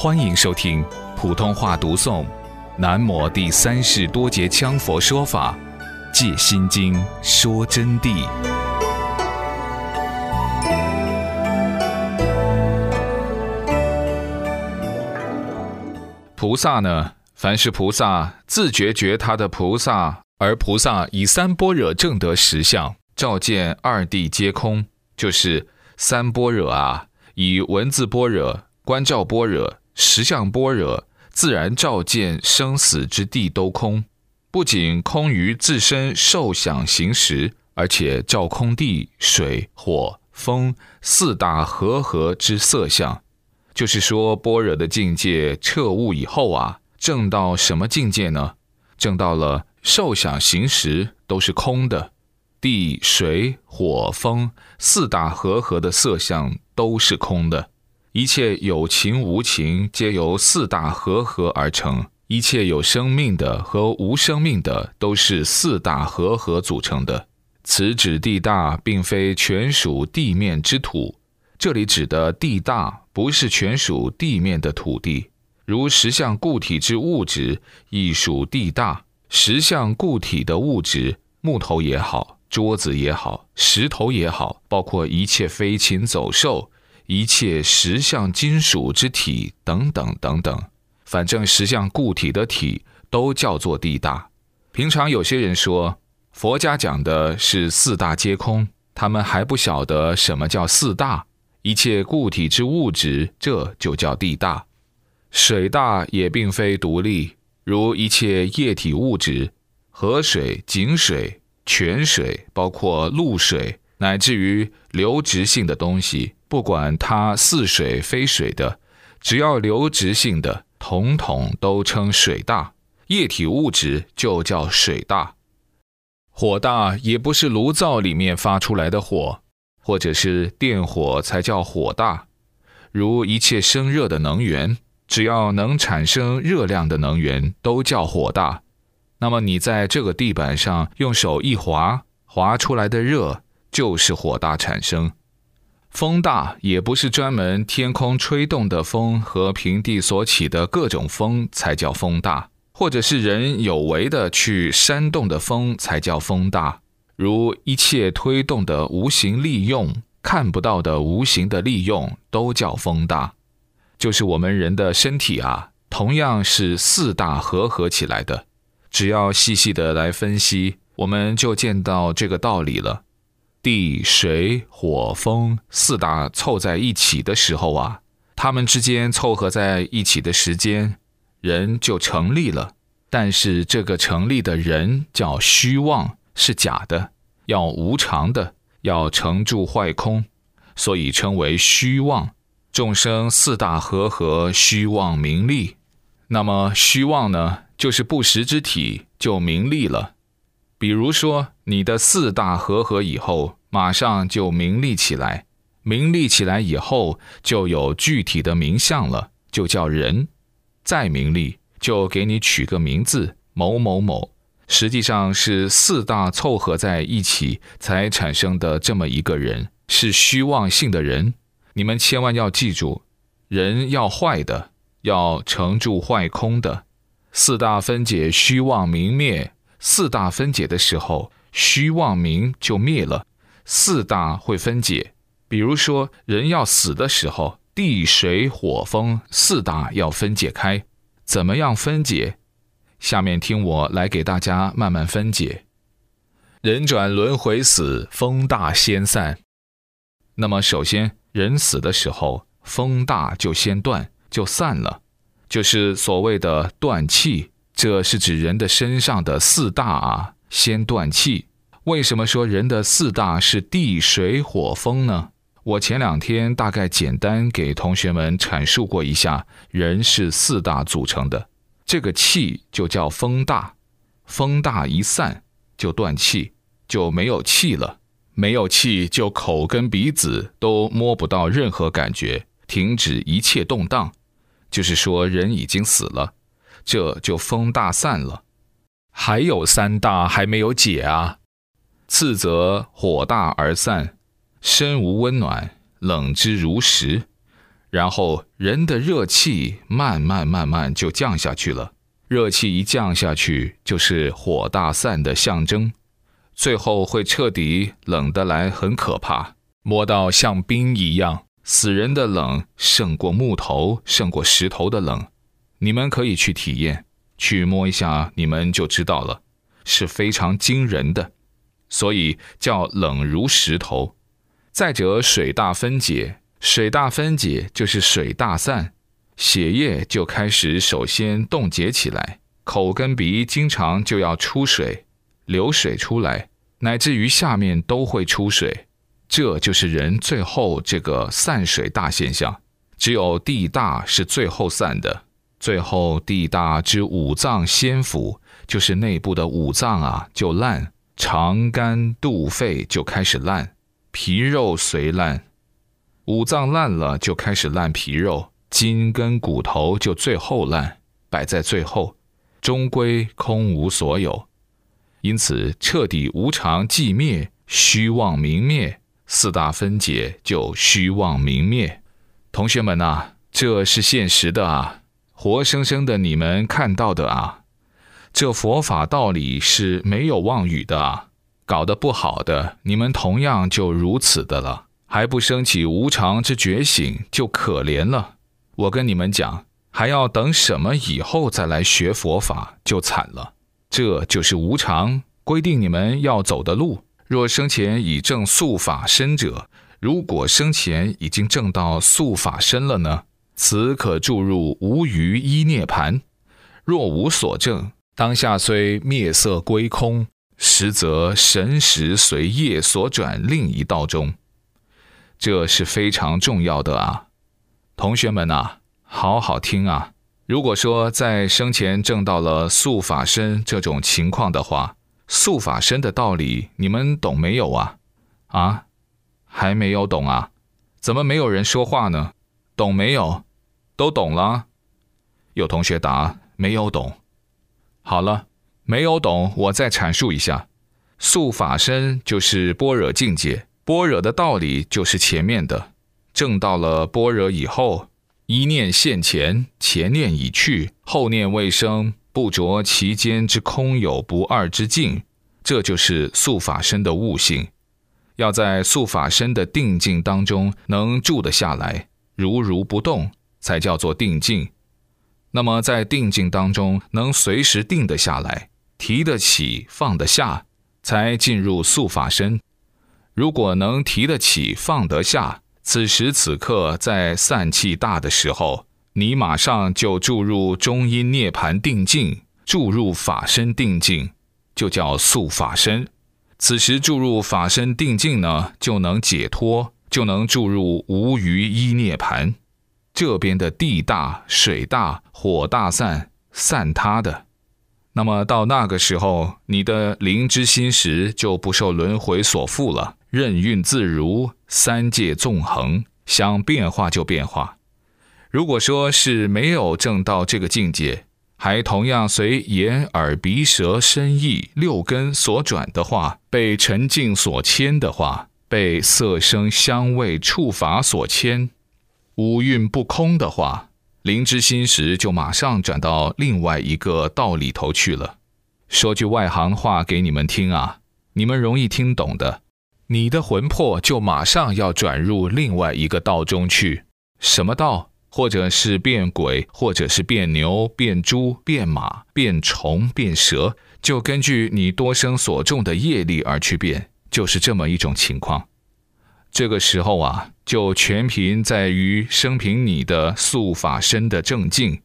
欢迎收听普通话读诵《南摩第三世多杰羌佛说法·借心经》说真谛。菩萨呢？凡是菩萨自觉觉他的菩萨，而菩萨以三般若正得实相，照见二谛皆空，就是三般若啊，以文字般若、观照般若。实相般若自然照见生死之地都空，不仅空于自身受想行识，而且照空地、水、火、风四大和合之色相。就是说，般若的境界彻悟以后啊，证到什么境界呢？证到了受想行识都是空的，地、水、火、风四大和合的色相都是空的。一切有情无情，皆由四大和合而成；一切有生命的和无生命的，都是四大和合组成的。此指地大，并非全属地面之土。这里指的地大，不是全属地面的土地。如十相固体之物质，亦属地大。十相固体的物质，木头也好，桌子也好，石头也好，包括一切飞禽走兽。一切实相金属之体等等等等，反正实相固体的体都叫做地大。平常有些人说佛家讲的是四大皆空，他们还不晓得什么叫四大。一切固体之物质，这就叫地大。水大也并非独立，如一切液体物质，河水、井水、泉水，包括露水，乃至于流质性的东西。不管它似水非水的，只要流质性的，统统都称水大。液体物质就叫水大。火大也不是炉灶里面发出来的火，或者是电火才叫火大。如一切生热的能源，只要能产生热量的能源，都叫火大。那么你在这个地板上用手一划，划出来的热就是火大产生。风大也不是专门天空吹动的风和平地所起的各种风才叫风大，或者是人有为的去煽动的风才叫风大。如一切推动的无形利用，看不到的无形的利用，都叫风大。就是我们人的身体啊，同样是四大合合起来的。只要细细的来分析，我们就见到这个道理了。地、水、火、风四大凑在一起的时候啊，它们之间凑合在一起的时间，人就成立了。但是这个成立的人叫虚妄，是假的，要无常的，要成住坏空，所以称为虚妄。众生四大合合，虚妄名利。那么虚妄呢，就是不实之体，就名利了。比如说，你的四大合合以后，马上就名利起来，名利起来以后，就有具体的名相了，就叫人。再名利，就给你取个名字某某某，实际上是四大凑合在一起才产生的这么一个人，是虚妄性的人。你们千万要记住，人要坏的，要成住坏空的，四大分解，虚妄明灭。四大分解的时候，虚妄明就灭了。四大会分解，比如说人要死的时候，地水火风四大要分解开。怎么样分解？下面听我来给大家慢慢分解。人转轮回死，风大先散。那么首先，人死的时候，风大就先断，就散了，就是所谓的断气。这是指人的身上的四大啊，先断气。为什么说人的四大是地、水、火、风呢？我前两天大概简单给同学们阐述过一下，人是四大组成的。这个气就叫风大，风大一散就断气，就没有气了。没有气，就口跟鼻子都摸不到任何感觉，停止一切动荡，就是说人已经死了。这就风大散了，还有三大还没有解啊。次则火大而散，身无温暖，冷之如石。然后人的热气慢慢慢慢就降下去了。热气一降下去，就是火大散的象征，最后会彻底冷得来，很可怕，摸到像冰一样，死人的冷胜过木头，胜过石头的冷。你们可以去体验，去摸一下，你们就知道了，是非常惊人的，所以叫冷如石头。再者，水大分解，水大分解就是水大散。血液就开始首先冻结起来，口跟鼻经常就要出水，流水出来，乃至于下面都会出水，这就是人最后这个散水大现象。只有地大是最后散的，最后地大之五脏先腐，就是内部的五脏啊就烂，肠肝肚肺就开始烂，皮肉随烂，五脏烂了就开始烂皮肉。筋跟骨头就最后烂，摆在最后，终归空无所有。因此，彻底无常寂灭，虚妄明灭，四大分解就虚妄明灭。同学们呐，这是现实的啊，活生生的你们看到的啊。这佛法道理是没有妄语的啊。搞得不好的，你们同样就如此的了，还不升起无常之觉醒，就可怜了。我跟你们讲，还要等什么以后再来学佛法就惨了。这就是无常规定你们要走的路。若生前已证素法身者，如果生前已经证到素法身了呢？此可注入无余一涅盘。若无所证，当下虽灭色归空，实则神识随业所转另一道中。这是非常重要的啊。同学们呐，好好听啊！如果说在生前证到了素法身这种情况的话，素法身的道理你们懂没有啊？啊，还没有懂啊？怎么没有人说话呢？懂没有？都懂了？有同学答没有懂。好了，没有懂，我再阐述一下：素法身就是般若境界，般若的道理就是前面的。证到了般若以后，一念现前，前念已去，后念未生，不着其间之空有不二之境，这就是素法身的悟性。要在素法身的定境当中能住得下来，如如不动，才叫做定境。那么在定境当中能随时定得下来，提得起放得下，才进入素法身。如果能提得起放得下，此时此刻，在散气大的时候，你马上就注入中阴涅盘定境，注入法身定境，就叫速法身。此时注入法身定境呢，就能解脱，就能注入无余一涅盘。这边的地大、水大、火大散散他的，那么到那个时候，你的灵之心识就不受轮回所缚了。任运自如，三界纵横，想变化就变化。如果说是没有证到这个境界，还同样随眼、耳、鼻、舌、身、意六根所转的话，被沉静所牵的话，被色、声、香味、触、法所牵，五蕴不空的话，灵之心识就马上转到另外一个道里头去了。说句外行话给你们听啊，你们容易听懂的。你的魂魄就马上要转入另外一个道中去，什么道？或者是变鬼，或者是变牛、变猪、变马、变虫、变蛇，就根据你多生所种的业力而去变，就是这么一种情况。这个时候啊，就全凭在于生平你的素法身的正境。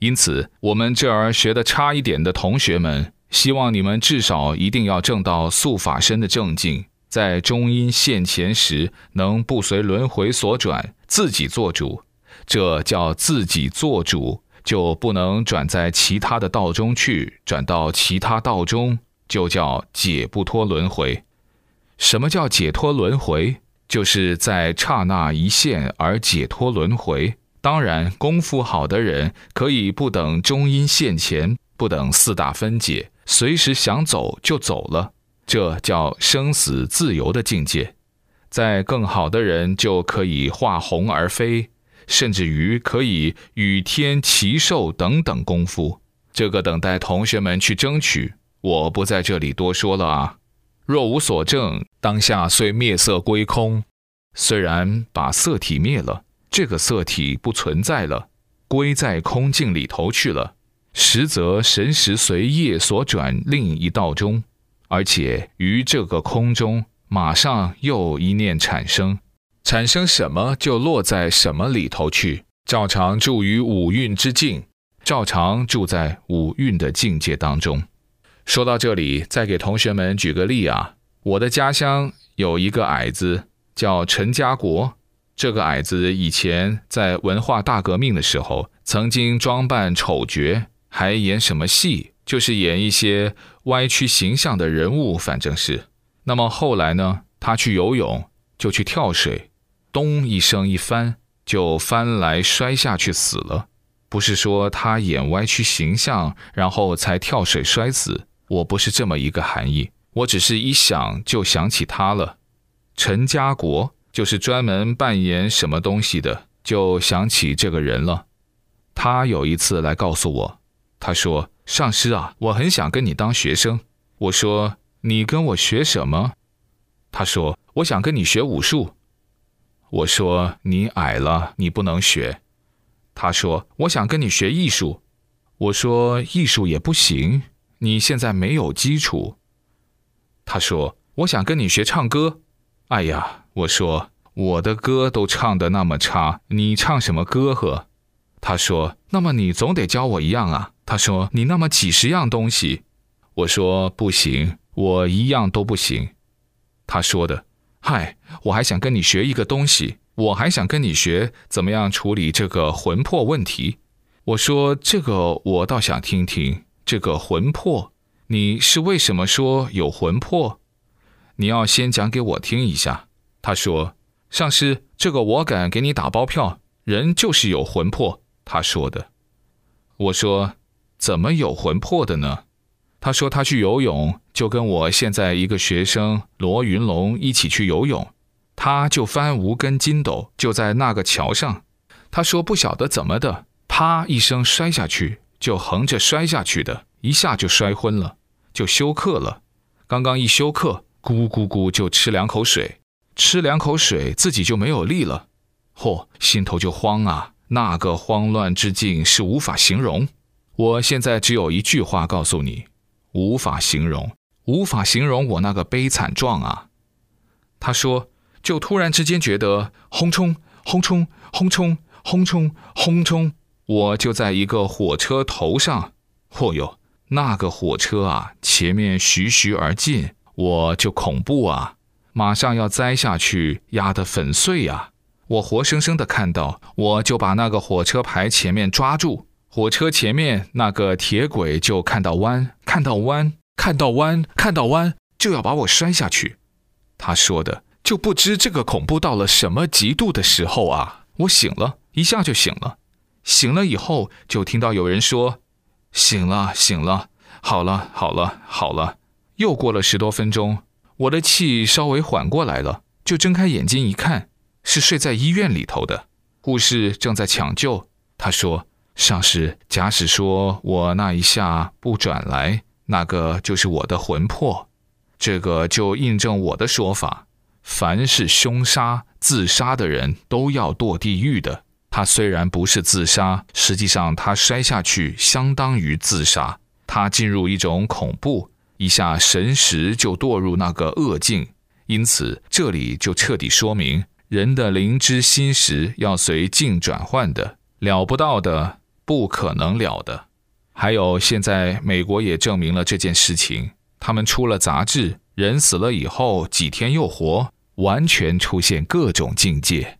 因此，我们这儿学的差一点的同学们，希望你们至少一定要证到素法身的正境。在中阴现前时，能不随轮回所转，自己做主，这叫自己做主，就不能转在其他的道中去，转到其他道中，就叫解不脱轮回。什么叫解脱轮回？就是在刹那一现而解脱轮回。当然，功夫好的人可以不等中阴现前，不等四大分解，随时想走就走了。这叫生死自由的境界，在更好的人就可以化虹而飞，甚至于可以与天齐寿等等功夫。这个等待同学们去争取，我不在这里多说了啊。若无所证，当下虽灭色归空，虽然把色体灭了，这个色体不存在了，归在空境里头去了，实则神识随业所转另一道中，而且于这个空中，马上又一念产生，产生什么就落在什么里头去，照常住于五蕴之境。照常住在五蕴的境界当中。说到这里，再给同学们举个例啊。我的家乡有一个矮子叫陈家国，这个矮子以前在文化大革命的时候，曾经装扮丑角，还演什么戏，就是演一些歪曲形象的人物，反正是。那么后来呢，他去游泳，就去跳水，咚一声一翻，就翻来摔下去死了。不是说他演歪曲形象，然后才跳水摔死。我不是这么一个含义，我只是一想就想起他了。陈家国就是专门扮演什么东西的，就想起这个人了。他有一次来告诉我，他说：“上师啊，我很想跟你当学生。”我说：“你跟我学什么？”他说：“我想跟你学武术。”我说：“你矮了，你不能学。”他说：“我想跟你学艺术。”我说：“艺术也不行，你现在没有基础。”他说：“我想跟你学唱歌。”哎呀，我说：“我的歌都唱得那么差，你唱什么歌呵？”他说：“那么你总得教我一样啊。”他说：“你那么几十样东西。”我说：“不行，我一样都不行。”他说的：“嗨，我还想跟你学一个东西。”我还想跟你学怎么样处理这个魂魄问题。我说这个我倒想听听，这个魂魄，你是为什么说有魂魄？你要先讲给我听一下。他说：“上师，这个我敢给你打包票，人就是有魂魄。”他说的。我说：“怎么有魂魄的呢？”他说：“他去游泳，就跟我现在一个学生罗云龙一起去游泳。”他就翻无根筋斗，就在那个桥上。他说不晓得怎么的，啪一声摔下去，就横着摔下去的，一下就摔昏了，就休克了。刚刚一休克，咕咕咕就吃两口水，吃两口水自己就没有力了。嚯，心头就慌啊！那个慌乱之境是无法形容。我现在只有一句话告诉你：无法形容，无法形容我那个悲惨状啊！他说。就突然之间觉得轰冲轰冲轰冲轰冲轰冲，我就在一个火车头上。嚯哟，那个火车啊，前面徐徐而进，我就恐怖啊，马上要栽下去，压得粉碎呀！我活生生的看到，我就把那个火车牌前面抓住，火车前面那个铁轨就看到弯，看到弯，看到弯，看到弯，就要把我摔下去。他说的。就不知这个恐怖到了什么极度的时候啊！我醒了一下就醒了，醒了以后就听到有人说：“醒了，醒了，好了，好了，好了。”又过了十多分钟，我的气稍微缓过来了，就睁开眼睛一看，是睡在医院里头的护士正在抢救。他说：“上师，假使说我那一下不转来，那个就是我的魂魄，这个就印证我的说法。”凡是凶杀、自杀的人都要堕地狱的。他虽然不是自杀，实际上他摔下去相当于自杀。他进入一种恐怖，一下神识就堕入那个恶境。因此，这里就彻底说明，人的灵知心识要随境转换的，了不到的，不可能了的。还有，现在美国也证明了这件事情，他们出了杂志，人死了以后几天又活。完全出现各种境界。